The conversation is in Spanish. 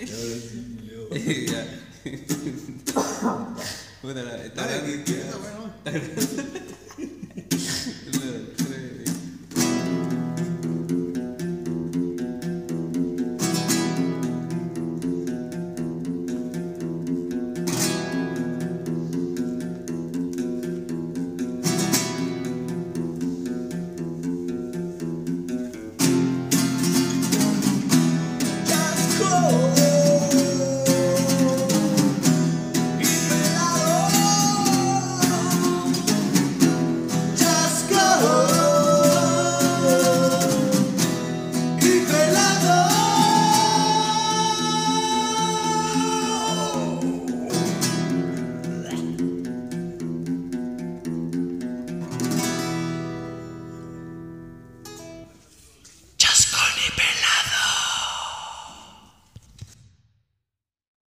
Puta, la- está que- mi pelado.